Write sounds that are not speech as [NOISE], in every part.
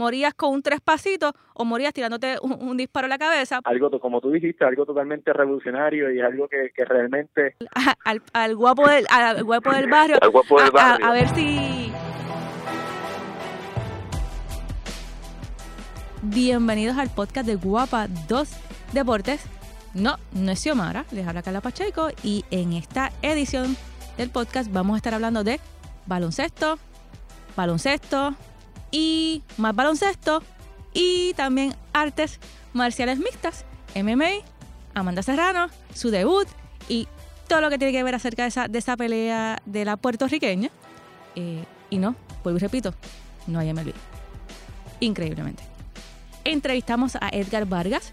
morías con un tres pasitos o morías tirándote un, disparo a la cabeza. Algo, como tú dijiste, algo totalmente revolucionario y algo que, realmente... al, guapo del, al guapo del barrio. Al guapo del barrio. a ver si... Bienvenidos al podcast de Guapa 2 Deportes. No, no es Xiomara, les habla Carla Pacheco y en esta edición del podcast vamos a estar hablando de baloncesto, baloncesto y más baloncesto y también artes marciales mixtas, MMA, Amanda Serrano, su debut y todo lo que tiene que ver acerca de esa, de esa pelea de la puertorriqueña. Eh, y no, vuelvo y repito, no hay MLB. Increíblemente. Entrevistamos a Edgar Vargas,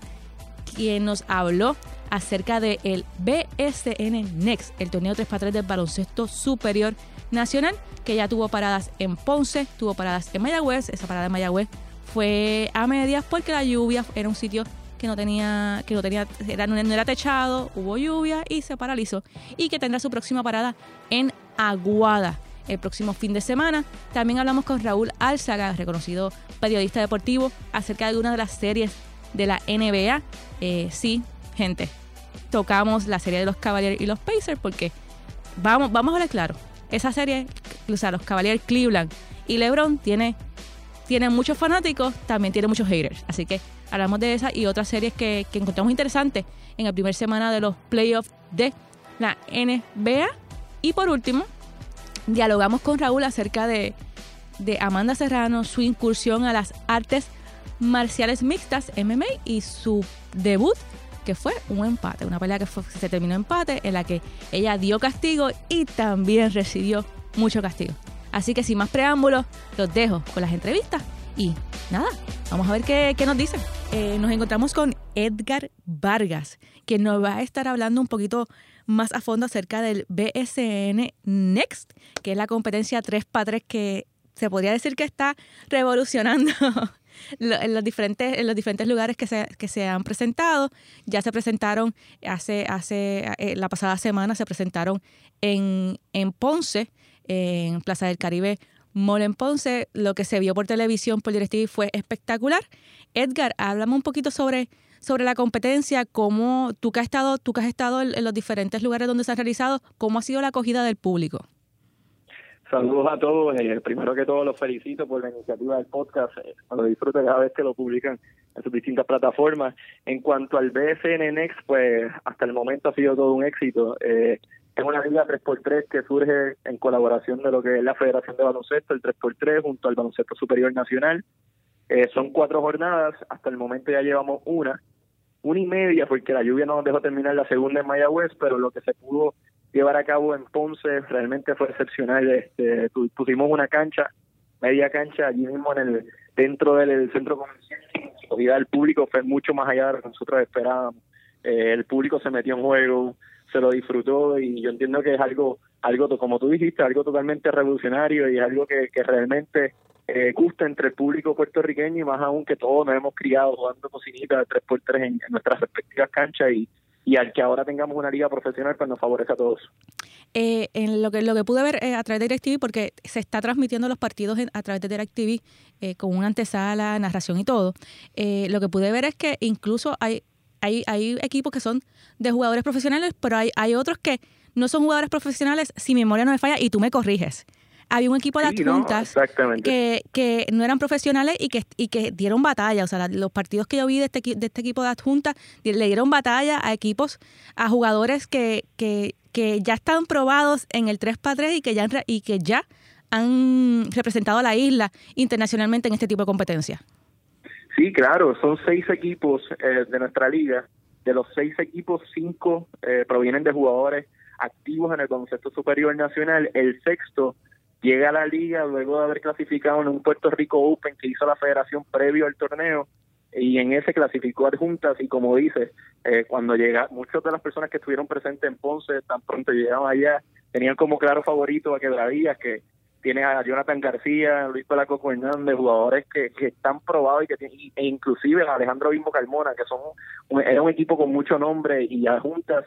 quien nos habló acerca del el BSN Next, el torneo 3x3 del baloncesto superior nacional, que ya tuvo paradas en Ponce, tuvo paradas en Mayagüez. Esa parada de Mayagüez fue a medias porque la lluvia era un sitio que no tenía, que no tenía, era, no era techado, hubo lluvia y se paralizó. Y que tendrá su próxima parada en Aguada el próximo fin de semana. También hablamos con Raúl Álzaga, reconocido periodista deportivo, acerca de una de las series de la NBA. Eh, sí, gente, tocamos la serie de los Cavaliers y los Pacers porque vamos, vamos a ver claro, esa serie, o sea, los Cavaliers Cleveland y LeBron tiene, tiene muchos fanáticos, también tiene muchos haters. Así que hablamos de esa y otras series que, que encontramos interesantes en la primera semana de los playoffs de la NBA. Y por último, dialogamos con Raúl acerca de, de Amanda Serrano, su incursión a las artes marciales mixtas, MMA, y su debut que fue un empate, una pelea que se terminó empate, en la que ella dio castigo y también recibió mucho castigo. Así que sin más preámbulos, los dejo con las entrevistas y nada, vamos a ver qué, qué nos dicen. Eh, nos encontramos con Edgar Vargas, que nos va a estar hablando un poquito más a fondo acerca del BSN Next, que es la competencia 3x3 que se podría decir que está revolucionando en los diferentes, en los diferentes lugares que se, que se han presentado. Ya se presentaron hace, hace eh, la pasada semana, se presentaron en, en Ponce, en Plaza del Caribe Mall en Ponce. Lo que se vio por televisión por DirecTV fue espectacular. Edgar, háblame un poquito sobre, sobre la competencia, cómo tú que has estado, tú que has estado en los diferentes lugares donde se ha realizado, cómo ha sido la acogida del público. Saludos a todos. Eh, primero que todo, los felicito por la iniciativa del podcast. Eh, lo disfruto cada vez que lo publican en sus distintas plataformas. En cuanto al BSN Next, pues hasta el momento ha sido todo un éxito. Eh, es una liga 3x3 que surge en colaboración de lo que es la Federación de Baloncesto, el 3x3, junto al Baloncesto Superior Nacional. Eh, son cuatro jornadas. Hasta el momento ya llevamos una, una y media, porque la lluvia no nos dejó terminar la segunda en Mayagüez, pero lo que se pudo llevar a cabo en Ponce realmente fue excepcional. Este, pusimos una cancha, media cancha allí mismo en el dentro del centro comercial. La del público fue mucho más allá de lo que nosotros esperábamos. Eh, el público se metió en juego, se lo disfrutó y yo entiendo que es algo, algo como tú dijiste, algo totalmente revolucionario y algo que, que realmente eh, gusta entre el público puertorriqueño y más aún que todos nos hemos criado jugando cocinitas de 3x3 en, en nuestras respectivas canchas y y al que ahora tengamos una liga profesional pues nos favorece a todos. Eh, en lo que lo que pude ver eh, a través de DirecTV, porque se está transmitiendo los partidos a través de DirecTV eh, con una antesala, narración y todo, eh, lo que pude ver es que incluso hay, hay, hay equipos que son de jugadores profesionales, pero hay, hay otros que no son jugadores profesionales, si mi memoria no me falla, y tú me corriges había un equipo de adjuntas que, que no eran profesionales y que, y que dieron batalla. O sea, los partidos que yo vi de este, de este equipo de adjuntas le dieron batalla a equipos, a jugadores que, que, que ya están probados en el 3x3 y que ya, y que ya han representado a la isla internacionalmente en este tipo de competencia. Sí, claro, son seis equipos eh, de nuestra liga. De los seis equipos, cinco eh, provienen de jugadores activos en el concepto superior nacional. El sexto llega a la liga luego de haber clasificado en un Puerto Rico Open que hizo la federación previo al torneo y en ese clasificó adjuntas y como dice, eh, cuando llega, muchas de las personas que estuvieron presentes en Ponce tan pronto llegaban allá, tenían como claro favorito a Quebradillas, que tiene a Jonathan García, Luis Palacoco Hernández, jugadores que, están probados y que e inclusive a Alejandro Bimbo Carmona, que son era un equipo con mucho nombre y adjuntas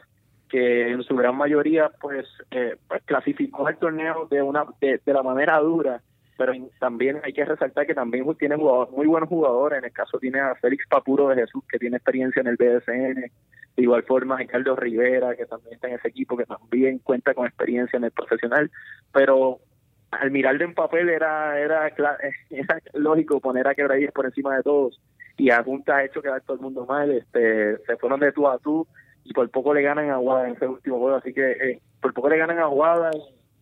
que en su gran mayoría pues, eh, pues clasificó el torneo de una de, la manera dura pero también hay que resaltar que también tiene muy buenos jugadores. En el caso tiene a Félix Papuro de Jesús, que tiene experiencia en el BSN. De igual forma, Ricardo Rivera, que también está en ese equipo, que también cuenta con experiencia en el profesional. Pero al mirarlo en papel era, era, [LAUGHS] era lógico poner a Quebradillas por encima de todos. Y a Junta ha hecho quedar todo el mundo mal. Este, se fueron de tú a tú y por poco le ganan a Aguada en ese último juego. Así que eh, por poco le ganan a Aguada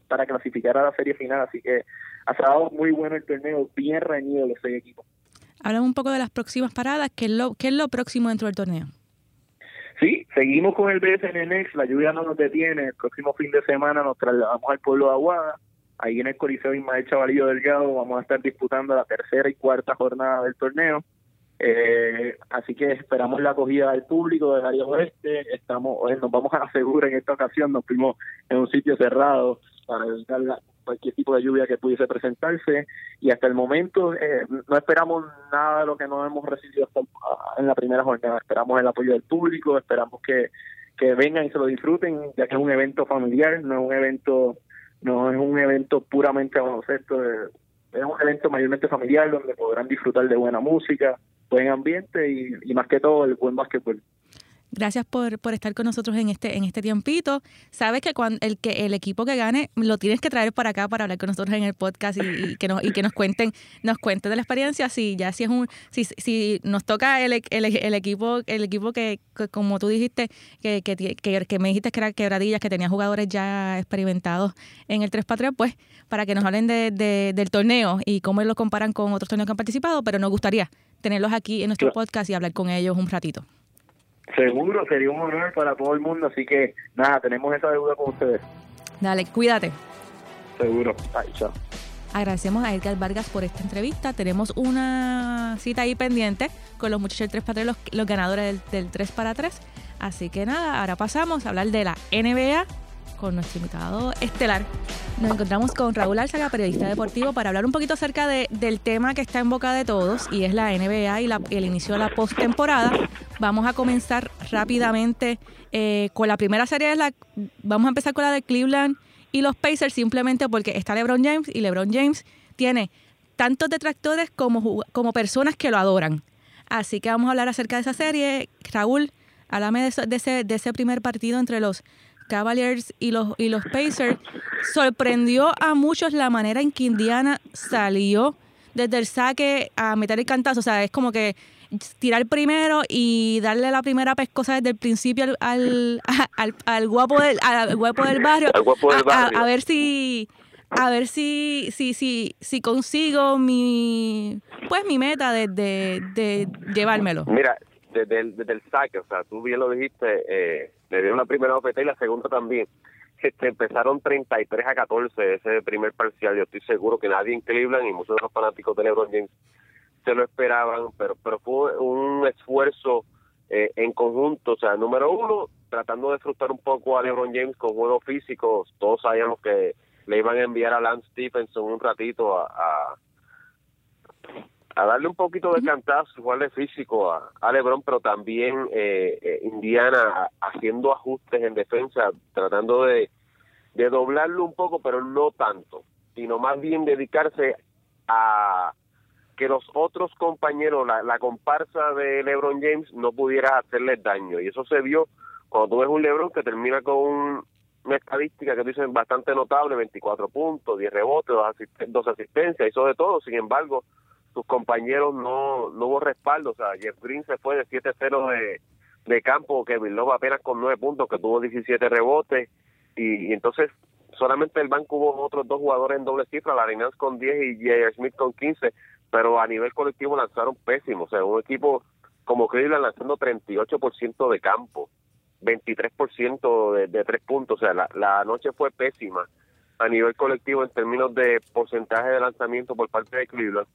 para clasificar a la serie final. Así que ha estado muy bueno el torneo, bien reñido los seis equipos. Hablamos un poco de las próximas paradas. ¿Qué es lo, qué es lo próximo dentro del torneo? Sí, seguimos con el BSN Next, la lluvia no nos detiene, el próximo fin de semana nos trasladamos al pueblo de Aguada, ahí en el Coliseo Ismael Chavalillo Delgado vamos a estar disputando la tercera y cuarta jornada del torneo, eh, así que esperamos la acogida del público del área oeste, estamos, nos vamos a asegurar en esta ocasión, nos fuimos en un sitio cerrado para evitar cualquier tipo de lluvia que pudiese presentarse. Y hasta el momento eh, no esperamos nada de lo que no hemos recibido hasta en la primera jornada, esperamos el apoyo del público, esperamos que, que vengan y se lo disfruten, ya que es un evento familiar, no es un evento no es un evento puramente baloncesto, es un evento mayormente familiar donde podrán disfrutar de buena música, buen ambiente y, y más que todo el buen básquetbol. Gracias por, por estar con nosotros en este, en este tiempito. Sabes que cuando el que el equipo que gane lo tienes que traer para acá para hablar con nosotros en el podcast y, que nos y que nos cuenten, nos cuenten de la experiencia. Si ya si es un, si, si nos toca el, el, el equipo, el equipo que, como tú dijiste, que, que, que, me dijiste que era quebradillas, que tenía jugadores ya experimentados en el 3 x 3, pues para que nos hablen de, de, del torneo y cómo lo comparan con otros torneos que han participado, pero nos gustaría tenerlos aquí en nuestro podcast y hablar con ellos un ratito. Seguro, sería un honor para todo el mundo, así que nada, tenemos esa deuda con ustedes. Dale, cuídate. Seguro. Ay, chao. Agradecemos a Edgar Vargas por esta entrevista. Tenemos una cita ahí pendiente con los muchachos del 3 para 3, los, los ganadores del, del 3 para 3. Así que nada, ahora pasamos a hablar de la NBA con nuestro invitado estelar. Nos encontramos con Raúl Álzaga, periodista deportivo, para hablar un poquito acerca de, del tema que está en boca de todos y es la NBA y, el inicio de la postemporada. Vamos a comenzar rápidamente eh, con la primera serie. Vamos a empezar con la de Cleveland y los Pacers simplemente porque está LeBron James y LeBron James tiene tantos detractores como, como personas que lo adoran. Así que vamos a hablar acerca de esa serie. Raúl, háblame de, ese, de ese primer partido entre los Cavaliers y los, y los Pacers, sorprendió a muchos la manera en que Indiana salió desde el saque a meter el cantazo. O sea, es como que tirar primero y darle la primera pescosa desde el principio al, al, [LAUGHS] al, guapo del al guapo del barrio, A, ver si a ver si si si si consigo mi pues mi meta de, de, de llevármelo mira desde el, desde el saque o sea tú bien lo dijiste eh, le dieron la primera OPT y la segunda también. Este, empezaron 33 a 14 ese primer parcial. Yo estoy seguro que nadie en Cleveland y muchos de los fanáticos de LeBron James se lo esperaban, pero, pero fue un esfuerzo eh, en conjunto. O sea, número uno, tratando de frustrar un poco a LeBron James con juegos físicos. Todos sabíamos que le iban a enviar a Lance Stephenson un ratito a a darle un poquito de cantazo, jugarle físico a, a LeBron, pero también eh, eh, Indiana haciendo ajustes en defensa, tratando de, de doblarlo un poco, pero no tanto, sino más bien dedicarse a que los otros compañeros, la, la comparsa de LeBron James, no pudiera hacerles daño. Y eso se vio cuando tú ves un LeBron que termina con una estadística que dicen bastante notable, 24 puntos, 10 rebotes, dos, asistencias, hizo de todo. Sin embargo, sus compañeros no, no hubo respaldo. O sea, Jeff Green se fue de 7-0 de, de campo, Kevin Love apenas con 9 puntos, que tuvo 17 rebotes. Y, entonces solamente el banco hubo otros dos jugadores en doble cifra, Larinaz con 10 y J.R. Smith con 15, pero a nivel colectivo lanzaron pésimo. O sea, un equipo como Cleveland lanzando 38% de campo, 23% de, de tres puntos. O sea, la, la noche fue pésima a nivel colectivo en términos de porcentaje de lanzamiento por parte de Cleveland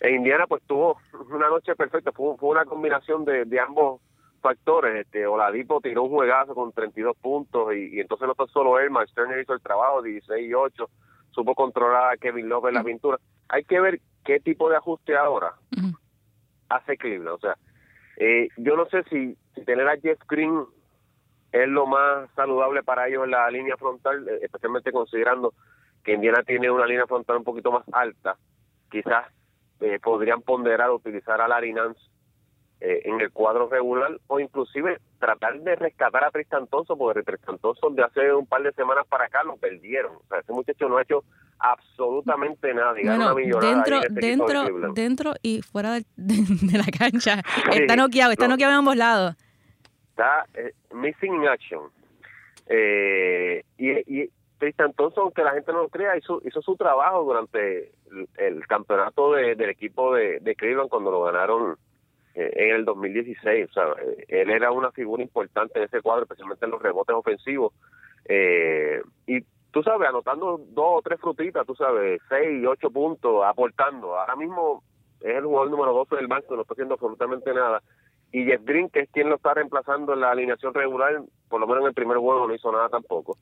en Indiana pues tuvo una noche perfecta, fue, fue una combinación de, de, ambos factores, este Oladipo tiró un juegazo con 32 puntos y, entonces no fue solo él, Max Turner hizo el trabajo, 16 y 8, supo controlar a Kevin Love en la pintura. Hay que ver qué tipo de ajuste ahora hace Cleveland, o sea, eh, yo no sé si, si tener a Jeff Green es lo más saludable para ellos en la línea frontal, eh, especialmente considerando que Indiana tiene una línea frontal un poquito más alta, quizás eh, podrían ponderar utilizar a Larry Nance eh, en el cuadro regular o inclusive tratar de rescatar a Tristan Thompson porque Tristan Thompson de hace un par de semanas para acá lo perdieron. O sea ese muchacho no ha hecho absolutamente nada bueno, dentro este dentro dentro y fuera [LAUGHS] de, la cancha. Está noqueado está noqueado en ambos lados. Está eh, missing in action. Eh, y, y Tristan Thompson, aunque la gente no lo crea, hizo, hizo su trabajo durante el, campeonato del equipo de, de Cleveland cuando lo ganaron eh, en el 2016. O sea, eh, él era una figura importante en ese cuadro, especialmente en los rebotes ofensivos. Eh, y tú sabes, anotando dos o tres frutitas, tú sabes, seis, ocho puntos, aportando. Ahora mismo es el jugador número 12 del banco, no está haciendo absolutamente nada. Y Jeff Green, que es quien lo está reemplazando en la alineación regular, por lo menos en el primer juego no hizo nada tampoco.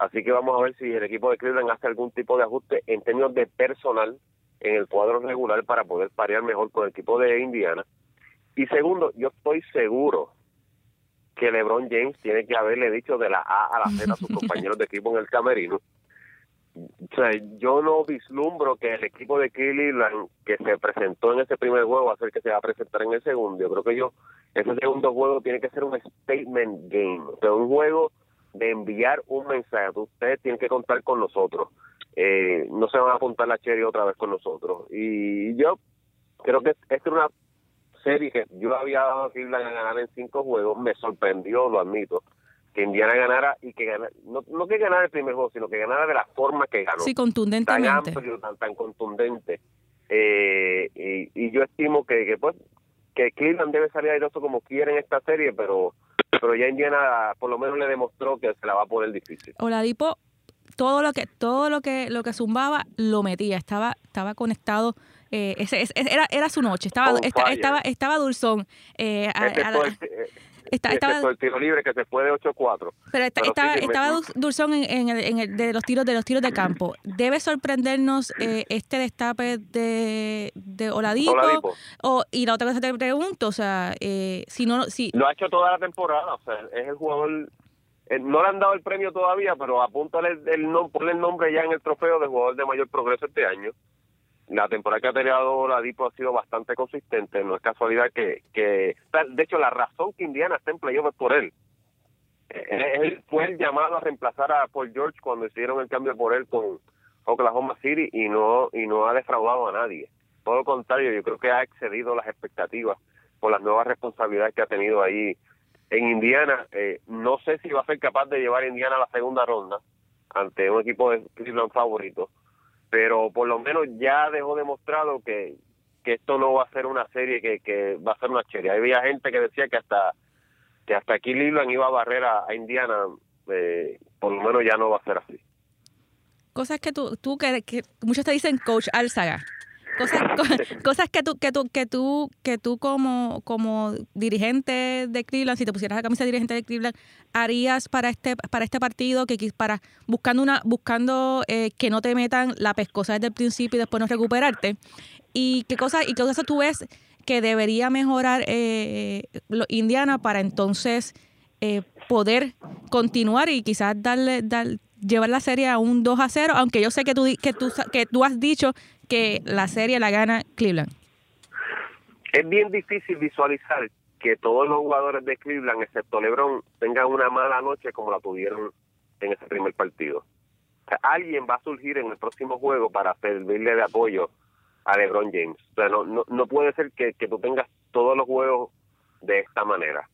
Así que vamos a ver si el equipo de Cleveland hace algún tipo de ajuste en términos de personal en el cuadro regular para poder parear mejor con el equipo de Indiana. Y segundo, yo estoy seguro que LeBron James tiene que haberle dicho de la A a la Z a sus [LAUGHS] compañeros de equipo en el camerino. O sea, yo no vislumbro que el equipo de Cleveland que se presentó en ese primer juego va a ser que se va a presentar en el segundo. Yo creo que yo ese segundo juego tiene que ser un statement game, o sea, un juego de enviar un mensaje. Ustedes tienen que contar con nosotros. Eh, no se van a apuntar la cherry otra vez con nosotros. Y yo creo que esta es una serie que yo había dado a Cleveland a ganar en cinco juegos, me sorprendió, lo admito, que Indiana ganara y que ganara, no, no que ganara el primer juego, sino que ganara de la forma que ganó. Sí, contundentemente. Tan amplio, tan, tan contundente. Eh, y, y, yo estimo que, que, pues que Cleveland debe salir airoso como quiera en esta serie, pero pero ya Indiana por lo menos le demostró que se la va a poner difícil. Oladipo todo lo que todo lo que lo que zumbaba lo metía, estaba estaba conectado eh, ese, era, era su noche, estaba, estaba, estaba, dulzón. Eh, estaba, el tiro libre que se fue de 8-4. Pero, estaba, estaba Dulzón en, el, en el, de los tiros de los tiros de campo. ¿Debe sorprendernos eh, este destape de, de Oladipo? O, y la otra cosa te pregunto, o sea, eh, si no... Si... Lo ha hecho toda la temporada, o sea, es el jugador... No le han dado el premio todavía, pero apúntale el, el, ponle el nombre ya en el trofeo de jugador de mayor progreso este año la temporada que ha tenido Ladipo ha sido bastante consistente, no es casualidad que, que de hecho la razón que Indiana está en playoff es por él. Eh, él fue el llamado a reemplazar a Paul George cuando hicieron el cambio por él con Oklahoma City y no y no ha defraudado a nadie. Todo lo contrario, yo creo que ha excedido las expectativas por las nuevas responsabilidades que ha tenido ahí en Indiana. Eh, no sé si va a ser capaz de llevar Indiana a la segunda ronda ante un equipo de Cleveland favorito, pero por lo menos ya dejó demostrado que, que esto no va a ser una serie que, que va a ser una serie. Había gente que decía que hasta que hasta aquí Cleveland iba a barrer a, Indiana, eh, por lo menos ya no va a ser así. Cosas que tú, tú que muchos te dicen coach Alzaga cosas, [LAUGHS] [LAUGHS] cosas que tú, que tú, que tú, que tú como, como dirigente de Cleveland, si te pusieras la camisa de dirigente de Cleveland, harías para este, para este partido, que para buscando una, buscando eh, que no te metan la pescosa desde el principio y después no recuperarte. Y qué cosas, y qué cosas tú ves que debería mejorar eh, Indiana para entonces eh, poder continuar y quizás darle, dar, llevar la serie a un 2 a 0, aunque yo sé que tú, que tú, que tú has dicho que la serie la gana Cleveland? Es bien difícil visualizar que todos los jugadores de Cleveland, excepto LeBron, tengan una mala noche como la tuvieron en ese primer partido. alguien va a surgir en el próximo juego para servirle de apoyo a LeBron James. O sea, no, no, no puede ser que, que tú tengas todos los juegos de esta manera.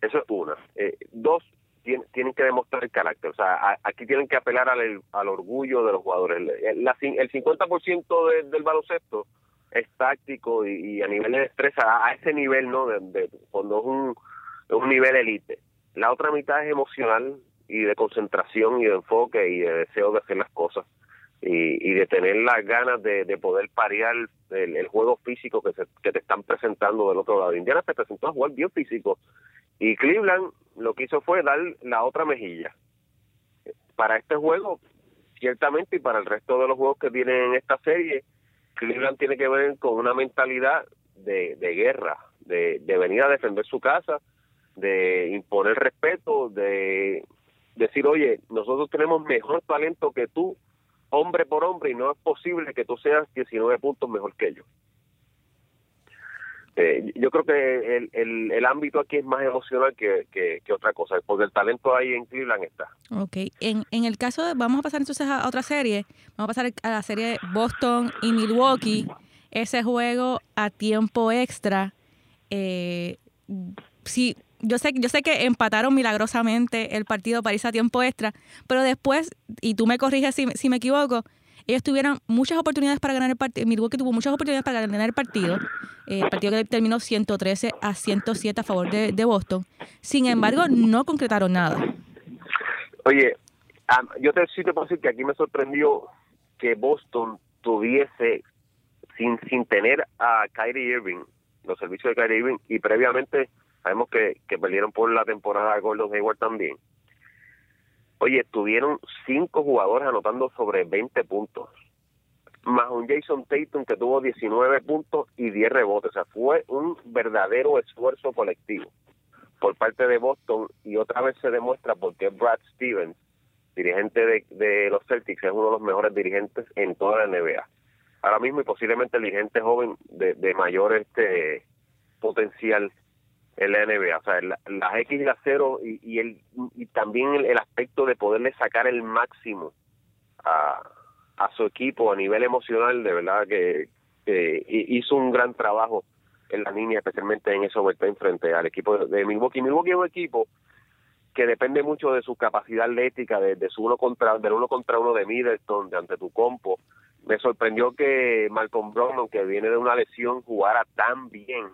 Eso es una. Eh, dos, tienen, que demostrar el carácter. O sea, aquí tienen que apelar al, al orgullo de los jugadores. El, el 50% del baloncesto es táctico y, a nivel de destreza, a, ese nivel, ¿no? De, cuando es un, un nivel elite. La otra mitad es emocional y de concentración y de enfoque y de deseo de hacer las cosas y, y de tener las ganas de, de poder parear el, el, juego físico que, se, que te están presentando del otro lado. Indiana se presentó a jugar bien físico y Cleveland lo que hizo fue dar la otra mejilla. Para este juego, ciertamente, y para el resto de los juegos que vienen en esta serie, Cleveland tiene que ver con una mentalidad de, guerra, de, de venir a defender su casa, de imponer respeto, de decir, oye, nosotros tenemos mejor talento que tú, hombre por hombre y no es posible que tú seas 19 puntos mejor que ellos. Eh, yo creo que el, el, ámbito aquí es más emocional que, que, otra cosa, porque el talento ahí en Cleveland está. Ok, en, en el caso de, vamos a pasar entonces a otra serie, vamos a pasar a la serie Boston y Milwaukee, ese juego a tiempo extra, eh, sí, yo sé, yo sé que empataron milagrosamente el partido para irse a tiempo extra, pero después, y tú me corriges si, si me equivoco, ellos tuvieron muchas oportunidades para ganar el partido. Milwaukee tuvo muchas oportunidades para ganar el partido. Eh, el partido que terminó 113 a 107 a favor de, Boston. Sin embargo, no concretaron nada. Oye, yo te, sí te puedo decir que aquí me sorprendió que Boston tuviese, sin, sin tener a Kyrie Irving, los servicios de Kyrie Irving, y previamente sabemos que, que perdieron por la temporada de Gordon Hayward también Oye, tuvieron cinco jugadores anotando sobre 20 puntos, más un Jason Tatum que tuvo 19 puntos y 10 rebotes. O sea, fue un verdadero esfuerzo colectivo por parte de Boston y otra vez se demuestra por qué Brad Stevens, dirigente de, de los Celtics, es uno de los mejores dirigentes en toda la NBA. Ahora mismo y posiblemente el dirigente joven de, de mayor este potencial en la NBA, o sea, las X y las 0 y, y, el, también el, aspecto de poderle sacar el máximo a, su equipo a nivel emocional, de verdad que, hizo un gran trabajo en la línea, especialmente en ese overtime frente al equipo de Milwaukee. Milwaukee es un equipo que depende mucho de su capacidad atlética, de, de su uno contra, del uno contra uno de Middleton, de ante tu compo. Me sorprendió que Malcolm Brogdon, que viene de una lesión, jugara tan bien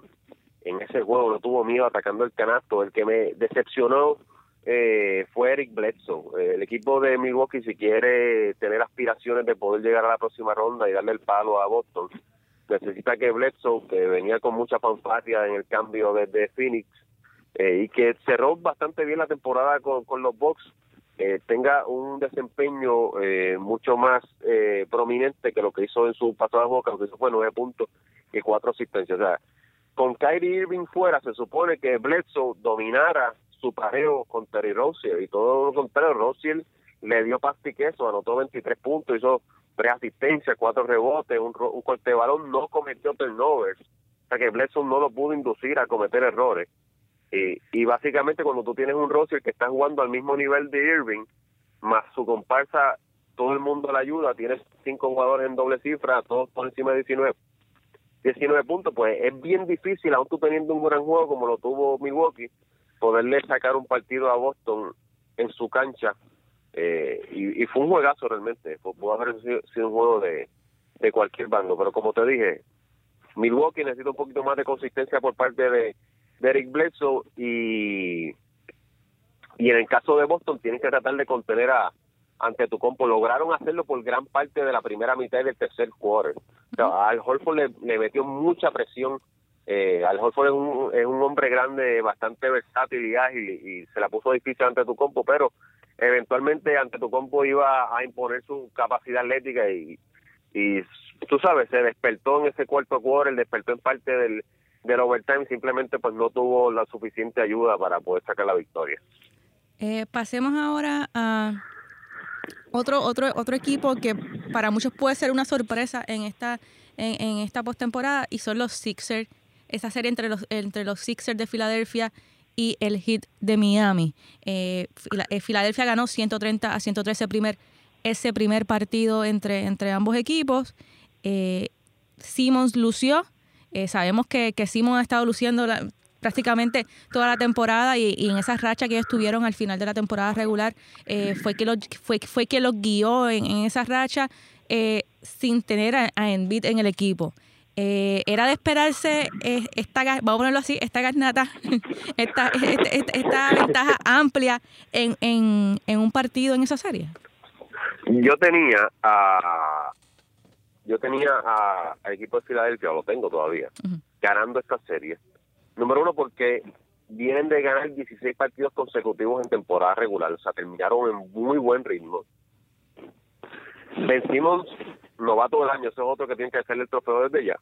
en ese juego, no tuvo miedo atacando el canasto. El que me decepcionó eh, fue Eric Bledsoe. el equipo de Milwaukee, si quiere tener aspiraciones de poder llegar a la próxima ronda y darle el palo a Boston, necesita que Bledsoe, que venía con mucha fanfarria en el cambio desde Phoenix eh, y que cerró bastante bien la temporada con, los Bucks, eh, tenga un desempeño mucho más prominente que lo que hizo en su juego, que lo que hizo fue nueve puntos y cuatro asistencias. O sea, con Kyrie Irving fuera, se supone que Bledsoe dominara su pareo con Terry Rozier y todo lo contrario, Rozier le dio pasta queso, anotó 23 puntos, hizo tres asistencias, cuatro rebotes, un, un corte de balón, no cometió turnovers, o sea que Bledsoe no lo pudo inducir a cometer errores. Y, y básicamente cuando tú tienes un Rozier que está jugando al mismo nivel de Irving, más su comparsa, todo el mundo le ayuda, tienes cinco jugadores en doble cifra, todos por encima de 19 19 puntos, pues es bien difícil, aún tú teniendo un gran juego como lo tuvo Milwaukee, poderle sacar un partido a Boston en su cancha. Eh, y, fue un juegazo realmente, pudo haber sido, un juego de, de cualquier bando, pero como te dije, Milwaukee necesita un poquito más de consistencia por parte de, de Eric Bledsoe y, y en el caso de Boston tienen que tratar de contener a, ante tu compo. Lograron hacerlo por gran parte de la primera mitad del tercer quarter. al Holford le, metió mucha presión. Eh, al Holford es un, es un hombre grande, bastante versátil y ágil, y, se la puso difícil ante tu compo, pero eventualmente ante tu compo iba a imponer su capacidad atlética y, y tú sabes, se despertó en ese cuarto quarter, despertó en parte del, del overtime, simplemente pues no tuvo la suficiente ayuda para poder sacar la victoria. Eh, pasemos ahora a otro, otro, otro equipo que para muchos puede ser una sorpresa en esta, en, esta postemporada y son los Sixers. Esa serie entre los, entre los Sixers de Filadelfia y el Heat de Miami. Eh, eh, Filadelfia ganó 130 a 113 primer, ese primer partido entre, entre ambos equipos. Eh, Simmons lució. Sabemos que, que Simmons ha estado luciendo la, prácticamente toda la temporada y, en esa racha que ellos tuvieron al final de la temporada regular eh, fue que los fue, fue que los guió en, esa racha eh, sin tener a, a Embiid en el equipo. Eh, era de esperarse esta, vamos a ponerlo así, esta garnata, [LAUGHS] esta, esta, ventaja amplia en, en, en, un partido en esa serie. Yo tenía a yo tenía al equipo de Filadelfia, lo tengo todavía, ganando esta serie Número uno, porque vienen de ganar 16 partidos consecutivos en temporada regular, o sea, terminaron en muy buen ritmo. Vencimos novato del año, ese es otro que tiene que hacerle el trofeo desde ya.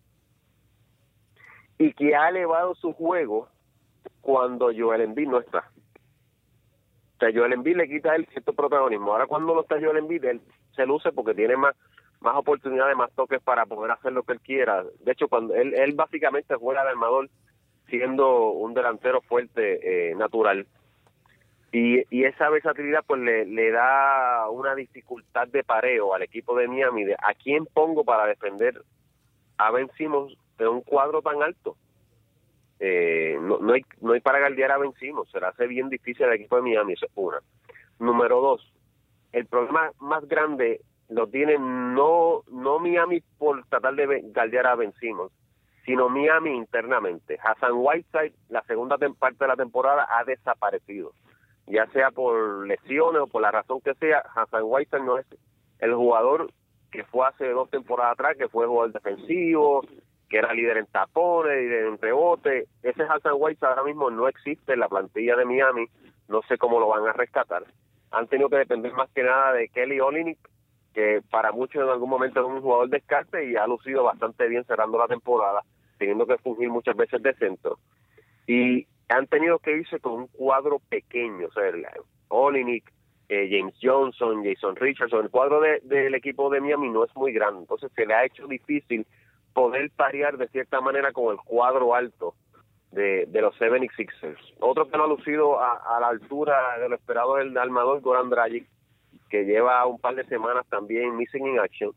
Y que ha elevado su juego cuando Joel Embiid no está. O sea, Joel Embiid le quita el cierto protagonismo. Ahora cuando no está Joel Embiid, él se luce porque tiene más más oportunidades, más toques para poder hacer lo que él quiera. De hecho, cuando él, él básicamente juega de armador siendo un delantero fuerte, eh, natural. Y, y esa versatilidad pues le, le da una dificultad de pareo al equipo de Miami de a quién pongo para defender a Ben Simmons de un cuadro tan alto. Eh, no, no, hay, no hay para galdear a Ben Simmons, se le hace bien difícil al equipo de Miami, eso es una. Número dos, el problema más grande lo tiene no, no Miami por tratar de galdear a Ben sino Miami internamente. Hassan Whiteside, la segunda parte de la temporada, ha desaparecido. Ya sea por lesiones o por la razón que sea, Hassan Whiteside no es el jugador que fue hace dos temporadas atrás, que fue jugador defensivo, que era líder en tapones y en rebote. Ese Hassan Whiteside ahora mismo no existe en la plantilla de Miami. No sé cómo lo van a rescatar. Han tenido que depender más que nada de Kelly Olynyk, que para muchos en algún momento es un jugador descarte y ha lucido bastante bien cerrando la temporada teniendo que fungir muchas veces de centro. Y han tenido que irse con un cuadro pequeño, o sea, Olinick, eh, James Johnson, Jason Richardson, el cuadro del equipo de Miami no es muy grande, entonces se le ha hecho difícil poder parear de cierta manera con el cuadro alto de, de los 76ers. Otro que no ha lucido a, la altura de lo esperado es el armador Goran Dragic, que lleva un par de semanas también missing in action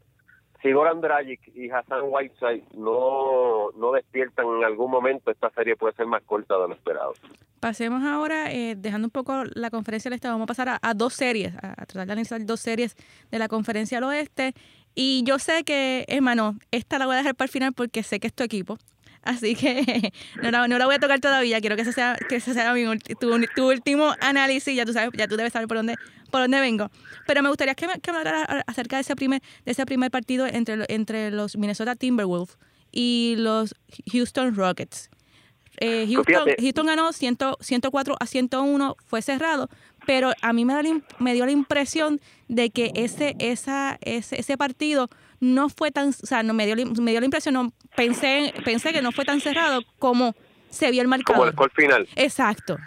si Goran Dragic y Hassan Whiteside no, no despiertan en algún momento, esta serie puede ser más corta de lo esperado. Pasemos ahora, eh, dejando un poco la conferencia del este, vamos a pasar a, dos series, a, tratar de analizar dos series de la conferencia al oeste. Y yo sé que, hermano, esta la voy a dejar para el final porque sé que es tu equipo. Así que [LAUGHS] no la, no la voy a tocar todavía. Quiero que ese sea, que ese sea mi, tu, tu, último análisis. Ya tú sabes, ya tú debes saber por dónde, por dónde vengo. Pero me gustaría que me, que hablara acerca de ese primer, de ese primer partido entre, entre los Minnesota Timberwolves y los Houston Rockets. Eh, Houston, Houston, ganó 100, 104 a 101, fue cerrado, pero a mí me, da, me dio la impresión de que ese, esa, ese, ese partido no fue tan, o sea, no me dio, me dio la impresión, no, pensé, pensé que no fue tan cerrado como se vio el marcador. Como el final. Exacto.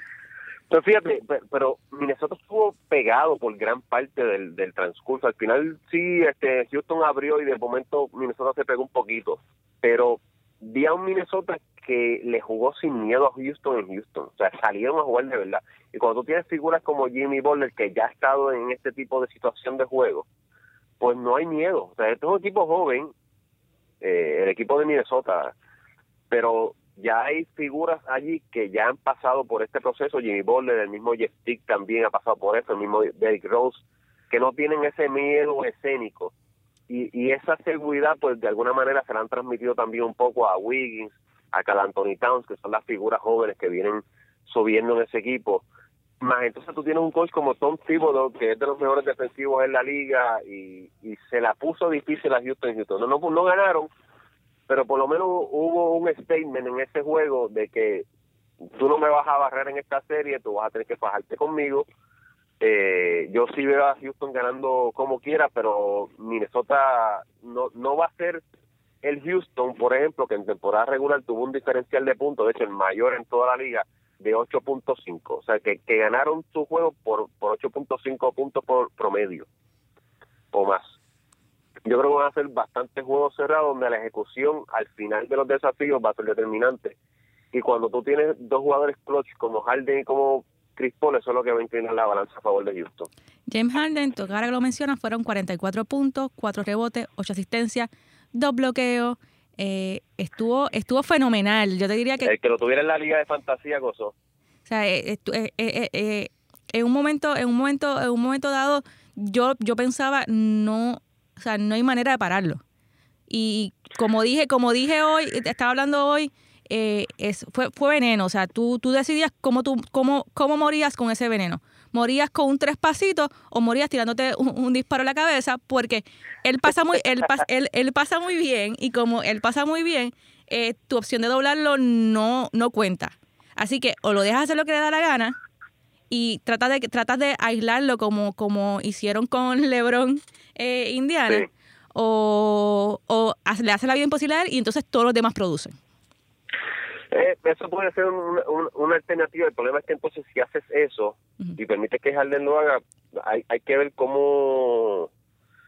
Pero fíjate, pero Minnesota estuvo pegado por gran parte del, del transcurso. Al final sí, este Houston abrió y de momento Minnesota se pegó un poquito. Pero vi a un Minnesota que le jugó sin miedo a Houston en Houston. O sea, salieron a jugar de verdad. Y cuando tú tienes figuras como Jimmy Butler, que ya ha estado en este tipo de situación de juego, pues no hay miedo. O sea, este es un equipo joven, eh, el equipo de Minnesota, pero ya hay figuras allí que ya han pasado por este proceso. Jimmy Butler, el mismo Jeff Tick también ha pasado por eso, el mismo Derrick Rose, que no tienen ese miedo escénico. Y, y esa seguridad, pues de alguna manera se la han transmitido también un poco a Wiggins, a Cal Anthony Towns, que son las figuras jóvenes que vienen subiendo en ese equipo. Más entonces tú tienes un coach como Tom Thibodeau, que es de los mejores defensivos en la liga, y, y se la puso difícil a Houston. Houston. No, no, ganaron, pero por lo menos hubo un statement en ese juego de que tú no me vas a barrer en esta serie, tú vas a tener que fajarte conmigo. Eh, yo sí veo a Houston ganando como quiera, pero Minnesota no, no va a ser el Houston, por ejemplo, que en temporada regular tuvo un diferencial de puntos, de hecho el mayor en toda la liga, de 8.5. O sea, que, que ganaron su juego por, por 8.5 puntos por promedio o más. Yo creo que van a ser bastantes juegos cerrados donde la ejecución al final de los desafíos va a ser determinante. Y cuando tú tienes dos jugadores clutch como Harden y como Chris Paul, eso es lo que va a inclinar la balanza a favor de Houston. James Harden, cara que lo menciona, fueron 44 puntos, 4 rebotes, 8 asistencias, 2 bloqueos, eh, estuvo estuvo fenomenal. Yo te diría que... El que lo tuviera en la liga de fantasía gozó. O sea, eh, eh, en un momento, en un momento, en un momento dado, yo, yo pensaba, no, o sea, no hay manera de pararlo. Y como dije, como dije hoy, estaba hablando hoy, es, fue, fue veneno. O sea, tú, tú decidías cómo, tú, cómo, cómo morías con ese veneno morías con un tres pasitos o morías tirándote un, disparo a la cabeza porque él pasa muy, él, [LAUGHS] él, él, pasa muy bien y como él pasa muy bien, eh, tu opción de doblarlo no, no cuenta. Así que o lo dejas hacer lo que le da la gana y tratas de, tratas de aislarlo como, como hicieron con [LAUGHS] LeBron eh, Indiana o, o le hace la vida imposible a él y entonces todos los demás producen. Eh, eso puede ser una alternativa. El problema es que entonces si haces eso y permites que Harden lo haga, hay, hay que ver cómo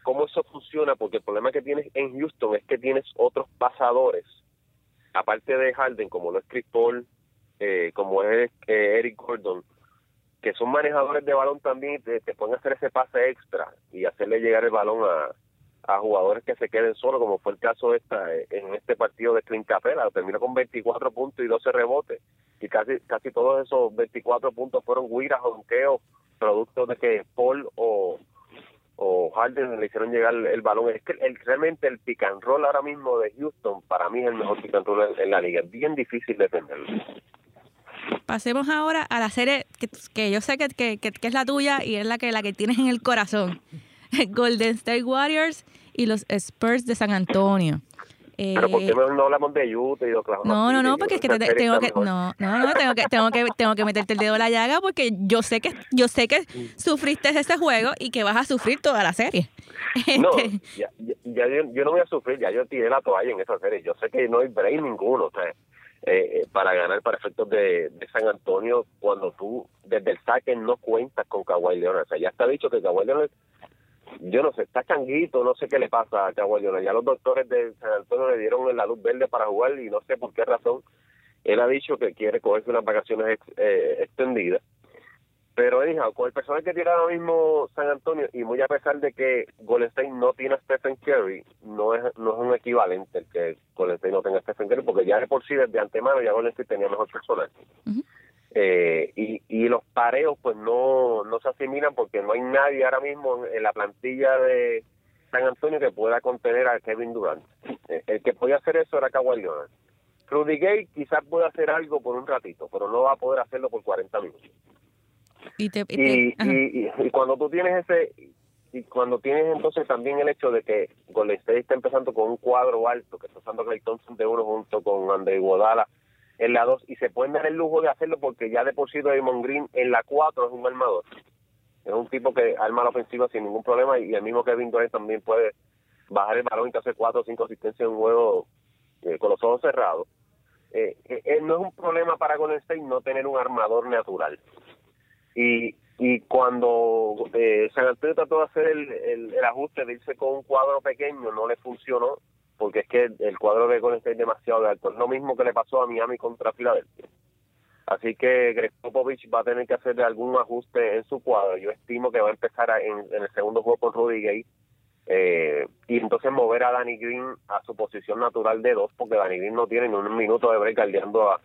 cómo eso funciona, porque el problema que tienes en Houston es que tienes otros pasadores, aparte de Harden, como lo es Chris Paul, eh, como es eh, Eric Gordon, que son manejadores de balón también, te, te pueden hacer ese pase extra y hacerle llegar el balón a, a jugadores que se queden solos, como fue el caso esta, eh, en este partido de Clint Capela, terminó con 24 puntos y 12 rebotes, y casi casi todos esos 24 puntos fueron guiras o donqueos, producto de que Paul o, o Harden le hicieron llegar el, balón. Es que el, realmente el pick ahora mismo de Houston, para mí es el mejor pick en la liga, es bien difícil defenderlo. Pasemos ahora a la serie que, que yo sé que, que, que, es la tuya y es la que, la que tienes en el corazón. [LAUGHS] Golden State Warriors y los Spurs de San Antonio. Pero ¿por qué Eh, no hablamos de Utah y de Oklahoma no, no, no, porque es que te- tengo que no, no, no, tengo que tengo que tengo que meterte el dedo en la llaga porque yo sé que yo sé que sufriste ese juego y que vas a sufrir toda la serie. [LAUGHS] No, Este, ya, ya, ya yo, yo no voy a sufrir, ya yo tiré la toalla en esa serie. Yo sé que no hay break ninguno, o sea, eh, eh, para ganar para efectos de, de San Antonio cuando tú desde el saque no cuentas con Kawhi Leonard. O sea, ya está dicho que Kawhi Leonard, yo no sé, está changuito, no sé qué le pasa a Leonard. Ya los doctores de San Antonio le dieron la luz verde para jugar y no sé por qué razón. Él ha dicho que quiere cogerse unas vacaciones ex- eh, extendidas. Pero, anyhow, con el personal que tiene ahora mismo San Antonio, y muy a pesar de que Golden State no tiene a Stephen Curry, no es, no es un equivalente el que Golden State no tenga a Stephen Curry, porque ya de por sí, desde antemano, ya Golden State tenía mejor personal. Eh, y, y los pareos, pues no, no se asimilan porque no hay nadie ahora mismo en, en la plantilla de San Antonio que pueda contener a Kevin Durant. Eh, el que podía hacer eso era Kawhi Leonard. Rudy Gay quizás pueda hacer algo por un ratito, pero no va a poder hacerlo por 40 minutos y te, y te- y, ajá. y, y, y cuando tú tienes ese y cuando tienes entonces también el hecho de que Golden State está empezando con un cuadro alto que está usando Clay Thompson de uno junto con André Guadala en la dos y se pueden dar el lujo de hacerlo porque ya de por sí Draymond Green en la cuatro es un armador. Es un tipo que arma la ofensiva sin ningún problema y el mismo Kevin Durant también puede bajar el balón y te hace cuatro o cinco asistencias en un juego eh, con los ojos cerrados. Eh, eh, eh, no es un problema para Golden State no tener un armador natural. Y, y cuando San Antonio trató de hacer el, el ajuste de irse con un cuadro pequeño, no le funcionó, porque es que el cuadro de Golden State es demasiado alto. Es lo mismo que le pasó a Miami contra Filadelfia. Así que Greg Popovich va a tener que hacer algún ajuste en su cuadro. Yo estimo que va a empezar a- en, en el segundo juego con Rudy Gay. eh, y entonces mover a Danny Green a su posición natural de dos, porque Danny Green no tiene ni un minuto de break galdeando a,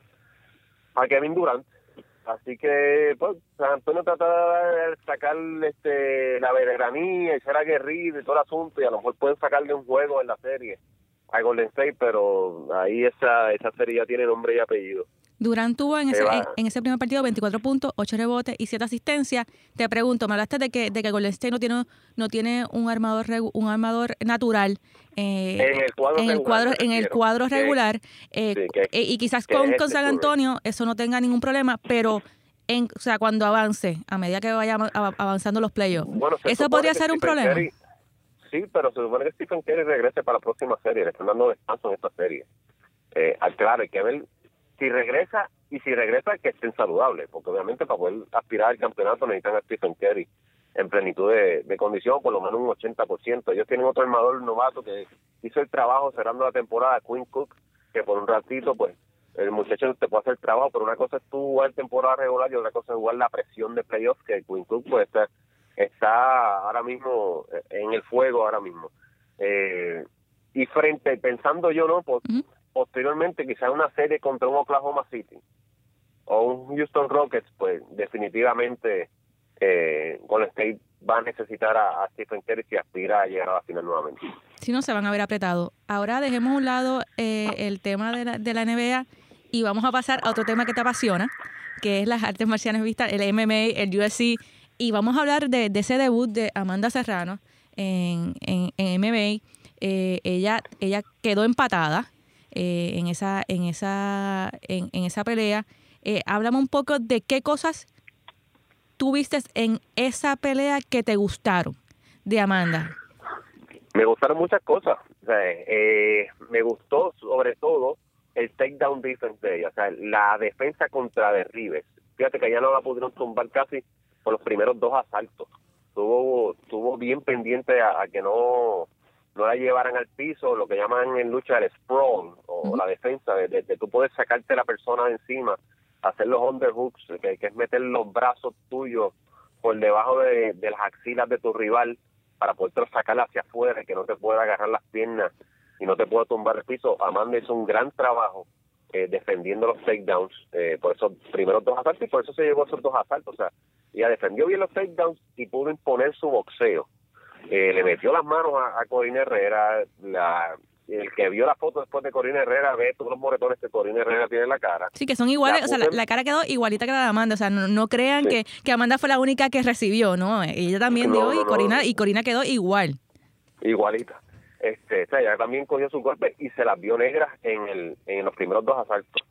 a Kevin Durant. Así que, pues, San Antonio trata de sacar este, la veteranía y ser aguerrido y todo el asunto, y a lo mejor pueden sacarle un juego en la serie a Golden State, pero ahí esa, esa serie ya tiene nombre y apellido. Durant tuvo en Se ese, en, en ese primer partido 24 puntos, 8 rebotes y 7 asistencias. Te pregunto, me hablaste de que, de que Golden State no tiene, no tiene un armador un armador natural eh, En el cuadro en el cuadro, en el cuadro regular eh, sí, que- eh, y quizás con, es con San correcto. Antonio eso no tenga ningún problema, pero en, o sea, cuando avance, a medida que vaya av- avanzando los playoffs, Bueno, eso podría ser un problema. Sí, pero se supone que Stephen Curry regrese para la próxima serie. Le están dando descanso en esta serie. Eh, claro, hay que ver si regresa y si regresa que estén saludables, porque obviamente para poder aspirar al campeonato necesitan a Stephen Curry en plenitud de, de condición, por lo menos un 80%. Ellos tienen otro armador novato que hizo el trabajo cerrando la temporada, Quinn Cook, que por un ratito, pues, el muchacho te puede hacer trabajo, pero una cosa es tú jugar temporada regular y otra cosa es jugar la presión de playoffs, que Quinn Cook pues está, está ahora mismo eh, en el fuego ahora mismo. Eh, y frente, pensando yo, ¿no? Pues, posteriormente quizás una serie contra un Oklahoma City o un Houston Rockets, pues definitivamente eh, Golden State va a necesitar a, a Stephen Curry si aspira a llegar a la final nuevamente. si no se van a ver apretados. Ahora dejemos a un lado eh, el tema de la, de la NBA y vamos a pasar a otro tema que te apasiona, que es las artes marciales vistas, el MMA, el UFC, y vamos a hablar de, ese debut de Amanda Serrano en, en, en MMA. Eh, ella, ella quedó empatada eh, en esa, en esa, en, esa pelea. Eh, háblame un poco de qué cosas tú viste en esa pelea que te gustaron de Amanda. Me gustaron muchas cosas. Eh, me gustó sobre todo el takedown defense de ella, o sea, la defensa contra derribes. Fíjate que ya no la pudieron tumbar casi por los primeros dos asaltos. estuvo, estuvo bien pendiente a, que no, no la llevaran al piso, lo que llaman en lucha el sprawl o la defensa, de, de, tú puedes sacarte la persona de encima, hacer los underhooks, que, que es meter los brazos tuyos por debajo de, de las axilas de tu rival para poder sacarla hacia afuera y que no te pueda agarrar las piernas y no te pueda tumbar el piso. Amanda hizo un gran trabajo eh, defendiendo los takedowns eh, por esos primeros dos asaltos y por eso se llevó esos dos asaltos. O sea, ella defendió bien los takedowns y pudo imponer su boxeo. Eh, le metió las manos a, Corina Herrera. La, el que vio la foto después de Corina Herrera ve todos los moretones que Corina Herrera tiene en la cara. Sí, que son iguales, o sea, la, cara quedó igualita que la de Amanda, o sea, no, crean que, que, Amanda fue la única que recibió, ¿no? Ella también dio y Corina y Corina quedó igual. Igualita. Este, o sea, ella también cogió su golpe y se las vio negras en, el, en los primeros dos asaltos.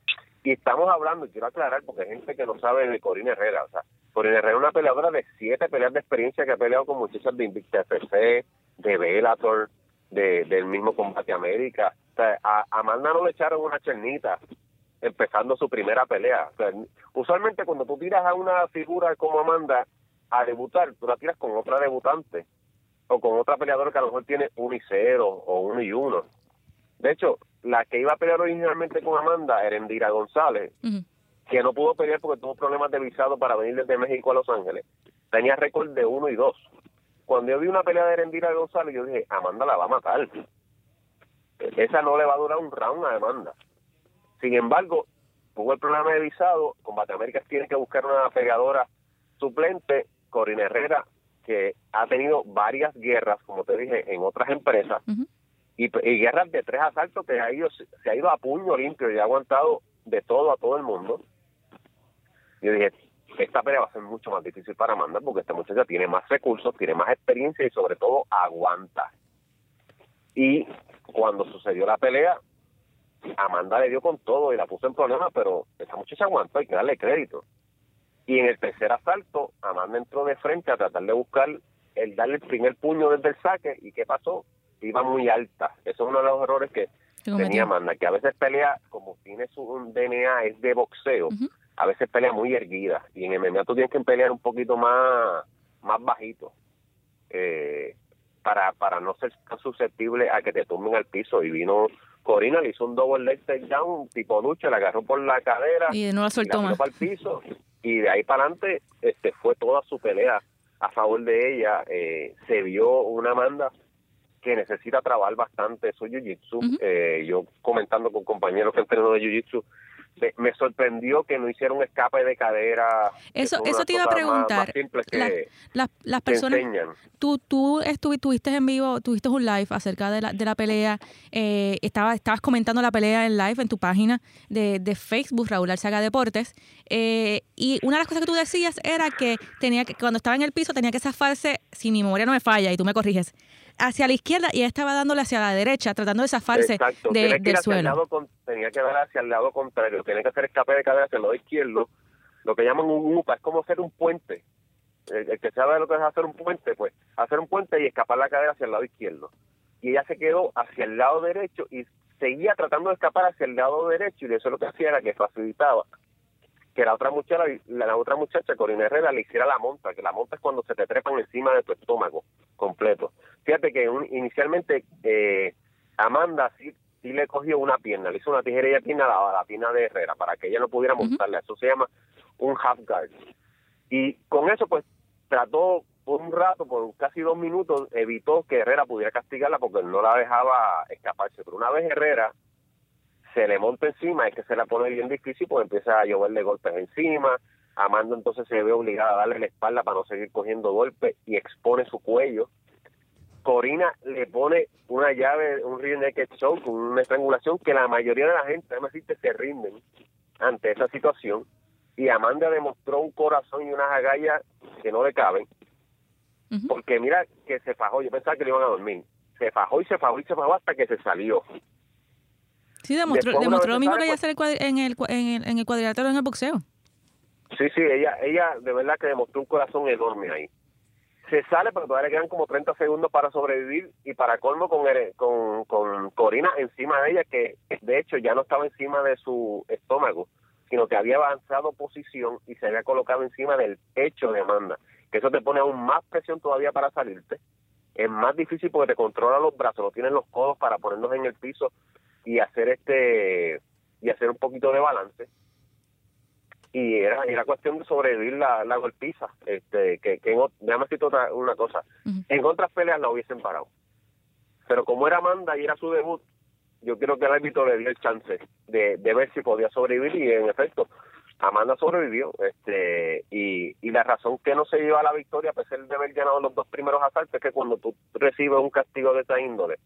Y estamos hablando, y quiero aclarar, porque hay gente que no sabe de Corina Herrera. O sea, Corina Herrera es una peleadora de siete peleas de experiencia que ha peleado con muchachas de Invicta FC, de Bellator, de, del mismo Combate América. O sea, a Amanda no le echaron una chernita empezando su primera pelea. O sea, usualmente cuando tú tiras a una figura como Amanda a debutar, tú la tiras con otra debutante o con otra peleadora que a lo mejor tiene 1 y 0 o 1 y 1. De hecho, la que iba a pelear originalmente con Amanda era Endira González, que no pudo pelear porque tuvo problemas de visado para venir desde México a Los Ángeles. Tenía récord de 1 y 2. Cuando yo vi una pelea de Erendira González, yo dije, Amanda la va a matar. Esa no le va a durar un round a Amanda. Sin embargo, tuvo el problema de visado. Combate América tiene que buscar una peleadora suplente. Corina Herrera que ha tenido varias guerras, como te dije, en otras empresas, y, guerras de tres asaltos que ha ido, se ha ido a puño limpio y ha aguantado de todo a todo el mundo. Yo dije, esta pelea va a ser mucho más difícil para Amanda porque esta muchacha tiene más recursos, tiene más experiencia y sobre todo aguanta. Y cuando sucedió la pelea, Amanda le dio con todo y la puso en problema, pero esa muchacha aguantó, hay que darle crédito. Y en el tercer asalto, Amanda entró de frente a tratar de buscar el darle el primer puño desde el saque. ¿Y qué pasó? Iba muy alta. Eso es uno de los errores que tenía Amanda, que a veces pelea, como tiene su DNA, es de boxeo, a veces pelea muy erguida. Y en MMA tú tienes que pelear un poquito más, más bajito. Eh, para, para no ser tan susceptible a que te tumben al piso. Y vino Corina, le hizo un double leg takedown, tipo lucha, la agarró por la cadera. Y no la soltó más. Para el piso y de ahí para adelante este fue toda su pelea a favor de ella. Eh, se vio una Amanda que necesita trabajar bastante su jiu-jitsu. eh, yo comentando con compañeros que entrenan de jiu-jitsu, me, sorprendió que no hiciera un escape de cadera. Eso, eso te iba a preguntar. las personas. Tú, tú estuviste en vivo, tuviste un live acerca de la, de la pelea. Eh, estaba, estabas comentando la pelea en live en tu página de, de Facebook, Raúl Alzaga Deportes. Eh, y una de las cosas que tú decías era que tenía que, cuando estaba en el piso, tenía que zafarse, si mi memoria no me falla, y tú me corriges, hacia la izquierda y ella estaba dándole hacia la derecha, tratando de zafarse de, del suelo. tenía que dar hacia el lado contrario, tenía que hacer escape de cadera hacia el lado izquierdo, lo que llaman un UPA, es como hacer un puente. El, que sabe lo que es hacer un puente, pues hacer un puente y escapar la cadera hacia el lado izquierdo. Y ella se quedó hacia el lado derecho y seguía tratando de escapar hacia el lado derecho y eso lo que hacía era que facilitaba que la otra muchacha, la, otra muchacha, Corina Herrera, le hiciera la monta, que la monta es cuando se te trepan encima de tu estómago completo. Fíjate que inicialmente eh, Amanda sí, sí le cogió una pierna, le hizo una tijera y pierna a la, pierna de Herrera para que ella no pudiera montarla. Eso se llama un half guard. Y con eso, pues, trató por un rato, por casi dos minutos, evitó que Herrera pudiera castigarla porque no la dejaba escaparse. Pero una vez Herrera se le monta encima, es que se la pone bien difícil, pues empieza a lloverle golpes encima. Amanda entonces se ve obligada a darle la espalda para no seguir cogiendo golpes y expone su cuello. Corina le pone una llave, un rear naked choke, una estrangulación que la mayoría de la gente, además se rinden ante esa situación. Y Amanda demostró un corazón y unas agallas que no le caben. Porque mira que se fajó, yo pensaba que le iban a dormir. Se fajó y se fajó y se fajó hasta que se salió. Sí, demostró, lo mismo que ella hace en el, en, el, en el cuadrilátero en el boxeo. Sí, sí, ella, ella de verdad que demostró un corazón enorme ahí. Se sale, pero todavía le quedan como 30 segundos para sobrevivir y para colmo con, con, con Corina encima de ella, que de hecho ya no estaba encima de su estómago, sino que había avanzado posición y se había colocado encima del pecho de Amanda, que eso te pone aún más presión todavía para salirte. Es más difícil porque te controla los brazos, no tienes los codos para ponernos en el piso y hacer este y hacer un poquito de balance y era, era cuestión de sobrevivir la, la golpiza. Este, que, que en, déjame decirte otra, una cosa. En otras peleas la hubiesen parado. Pero como era Amanda y era su debut, yo creo que el árbitro le dio el chance de, de ver si podía sobrevivir y en efecto, Amanda sobrevivió. este y, y la razón que no se lleva a la victoria, a pesar de haber ganado los dos primeros asaltos, es que cuando tú recibes un castigo de esa índole,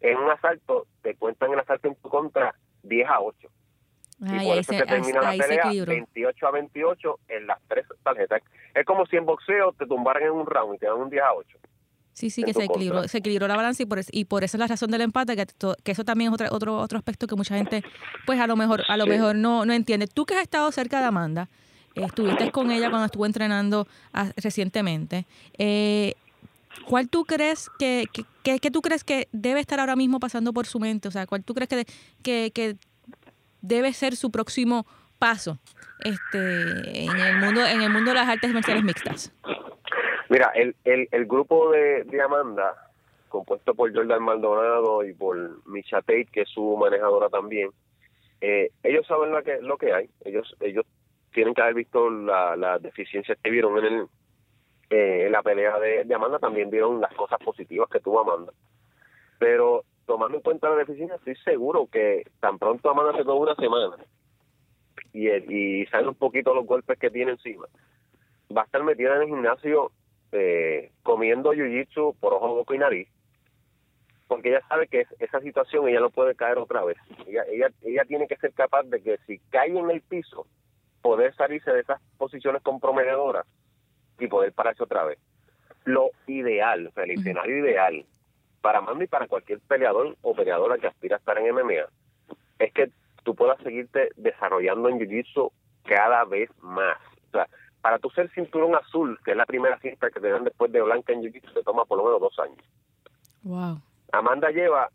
en un asalto te cuentan el asalto en tu contra 10 a 8 y por eso se, termina la pelea 28 a 28 en las tres tarjetas. Es como si en boxeo te tumbaran en un round y te dan un 10 a 8. Sí, sí, que se equilibró, se equilibró la balanza y por, eso, y por eso es la razón del empate, que, que eso también es otro, otro, otro aspecto que mucha gente, pues a lo mejor, a lo mejor no, no entiende. Tú que has estado cerca de Amanda, estuviste con ella cuando estuvo entrenando ah, recientemente, eh, ¿cuál tú crees que, que, que, tú crees que debe estar ahora mismo pasando por su mente? O sea, ¿cuál tú crees que, que, que debe ser su próximo paso este, en el mundo en el mundo de las artes marciales mixtas? Mira, el, el, el grupo de, de Amanda, compuesto por Jordan Maldonado y por Misha Tate, que es su manejadora también, eh, ellos saben lo que, lo que hay. Ellos ellos tienen que haber visto las la deficiencias que vieron en el eh, en la pelea de, de Amanda, también vieron las cosas positivas que tuvo Amanda. Pero tomando en cuenta la deficiencia, estoy seguro que tan pronto Amanda se toma una semana y, y sale un poquito los golpes que tiene encima, va a estar metida en el gimnasio eh, comiendo jiu-jitsu por ojo, boca y nariz, porque ella sabe que esa situación ella no puede caer otra vez. Ella, ella, ella tiene que ser capaz de que si cae en el piso, poder salirse de esas posiciones comprometedoras y poder pararse otra vez. Lo ideal, el escenario ideal para Amanda y para cualquier peleador o peleadora que aspira a estar en MMA, es que tú puedas seguirte desarrollando en Jiu-Jitsu cada vez más. O sea, para tu ser cinturón azul, que es la primera cinta que te dan después de blanca en Jiu-Jitsu, te toma por lo menos dos años. Wow. Amanda lleva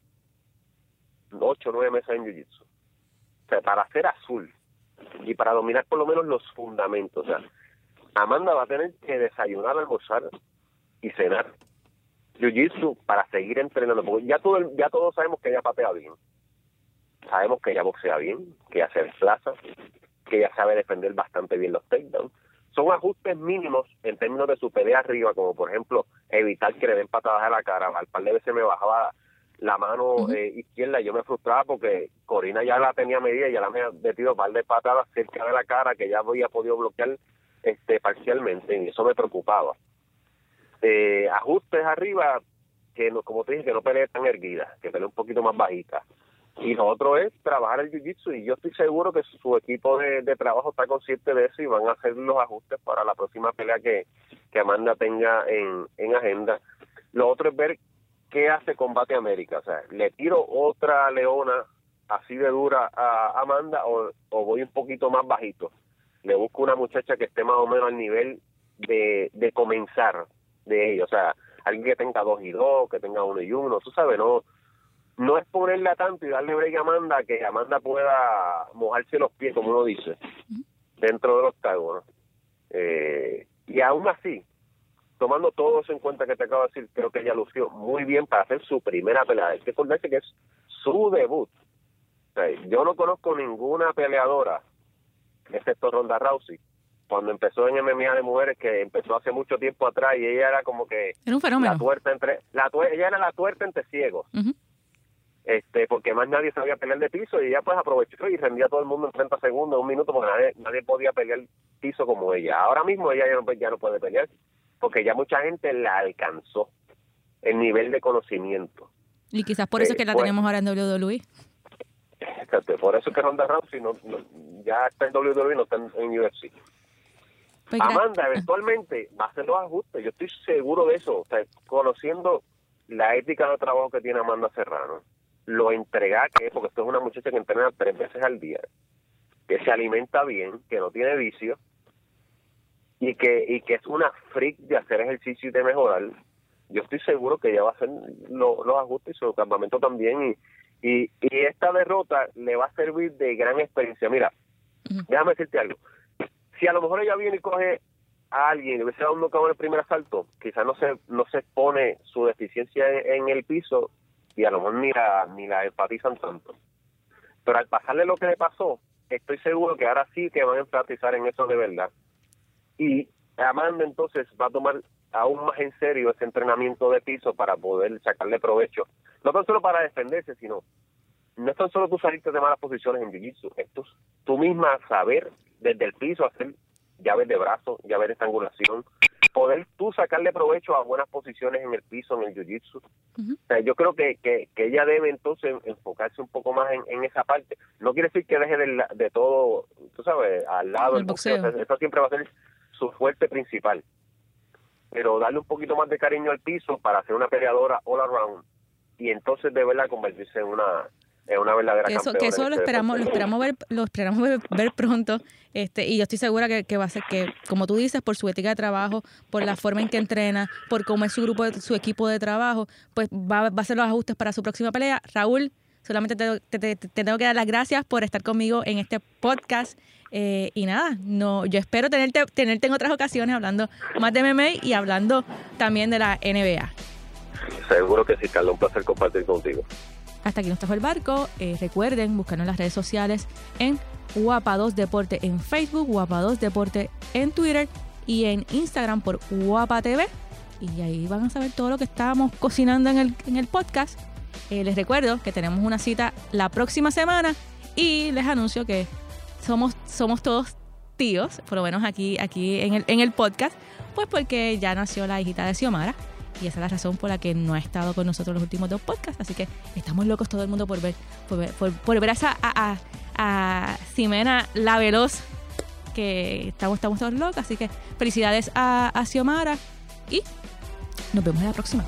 ocho o nueve meses en Jiu-Jitsu. O sea, para ser azul y para dominar por lo menos los fundamentos. O sea, Amanda va a tener que desayunar, almorzar y cenar jiu-jitsu para seguir entrenando, porque ya, todo ya todos sabemos que ella patea bien, sabemos que ella boxea bien, que ella se desplaza, que ella sabe defender bastante bien los takedowns. Son ajustes mínimos en términos de su pelea arriba, como por ejemplo evitar que le den patadas a la cara. Al par de veces me bajaba la mano eh, izquierda y yo me frustraba porque Corina ya la tenía medida y ya la había metido un par de patadas cerca de la cara que ya había podido bloquear este parcialmente y eso me preocupaba eh, ajustes arriba que no, como te dije que no pelee tan erguida que pelee un poquito más bajita y lo otro es trabajar el jiu-jitsu y yo estoy seguro que su equipo de, trabajo está consciente de eso y van a hacer los ajustes para la próxima pelea que, que Amanda tenga en, en agenda. Lo otro es ver qué hace Combate América o sea le tiro otra leona así de dura a Amanda o, o voy un poquito más bajito le busco una muchacha que esté más o menos al nivel de, de comenzar de ellos. O sea, alguien que tenga dos y dos, que tenga uno y uno, tú sabes, no no es ponerla tanto y darle break a Amanda que Amanda pueda mojarse los pies, como uno dice, dentro del octágono. Eh, y aún así, tomando todo eso en cuenta que te acabo de decir, creo que ella lució muy bien para hacer su primera pelea. Hay que acordarse que es su debut. yo no conozco ninguna peleadora, excepto Ronda Rousey, cuando empezó en MMA de mujeres, que empezó hace mucho tiempo atrás y ella era como que... Era un fenómeno. La tuerta entre, la ella era la tuerta entre ciegos. este Porque más nadie sabía pelear de piso y ella pues aprovechó y rendía a todo el mundo en 30 segundos, un minuto, porque nadie, nadie podía pelear piso como ella. Ahora mismo ella ya no, ya no puede pelear porque ya mucha gente la alcanzó el nivel de conocimiento. Y quizás por eso es que la tenemos ahora en WWE. Por eso es que Ronda Rousey no, ya está en WWE, no está en, en UFC. Pues Amanda eventualmente va a hacer los ajustes, yo estoy seguro de eso, o sea, conociendo la ética de trabajo que tiene Amanda Serrano, lo entrega que es, porque esto es una muchacha que entrena tres veces al día, que se alimenta bien, que no tiene vicio y que y que es una freak de hacer ejercicio y de mejorar. Yo estoy seguro que ella va a hacer los ajustes y su campamento también y, y, y esta derrota le va a servir de gran experiencia. Mira, Déjame decirte algo. Si a lo mejor ella viene y coge a alguien y hubiese dado un knockout en el primer asalto, quizás no se, no se expone su deficiencia en, el piso y a lo mejor ni la, ni la enfatizan tanto. Pero al pasarle lo que le pasó, estoy seguro que ahora sí que van a enfatizar en eso de verdad. Y Amanda entonces va a tomar aún más en serio ese entrenamiento de piso para poder sacarle provecho, no tan solo para defenderse, sino no es tan solo tú salirte de malas posiciones en jiu-jitsu, es tú, misma saber desde el piso hacer llaves de brazo, llaves de estrangulación, poder tú sacarle provecho a buenas posiciones en el piso, en el jiu-jitsu. yo creo que, que, ella debe entonces enfocarse un poco más en, esa parte. No quiere decir que deje de, de todo, tú sabes, al lado del boxeo. eso siempre va a ser su fuerte principal. Pero darle un poquito más de cariño al piso para ser una peleadora all around y entonces de verdad convertirse en una es una verdadera que eso, que eso lo esperamos lo esperamos ver lo esperamos ver, pronto este y yo estoy segura que, va a ser que como tú dices por su ética de trabajo por la forma en que entrena por cómo es su grupo su equipo de trabajo pues va, va a hacer los ajustes para su próxima pelea. Raúl solamente te, tengo que dar las gracias por estar conmigo en este podcast eh, y nada no yo espero tenerte tenerte en otras ocasiones hablando más de MMA y hablando también de la NBA seguro que sí Carlos un placer compartir contigo hasta aquí nos trajo el barco. Eh, recuerden buscarnos en las redes sociales en Guapa2 Deporte en Facebook, Guapa2 Deporte en Twitter y en Instagram por Guapa TV. Y ahí van a saber todo lo que estábamos cocinando en el, en el podcast. Eh, les recuerdo que tenemos una cita la próxima semana y les anuncio que somos, somos todos tíos, por lo menos aquí, aquí en, el, en el podcast, pues porque ya nació la hijita de Xiomara y esa es la razón por la que no ha estado con nosotros los últimos dos podcasts. Así que estamos locos todo el mundo por ver, por ver, a, a, a, Ximena la veloz, que estamos, estamos todos locos. Así que felicidades a, a Xiomara y nos vemos en la próxima.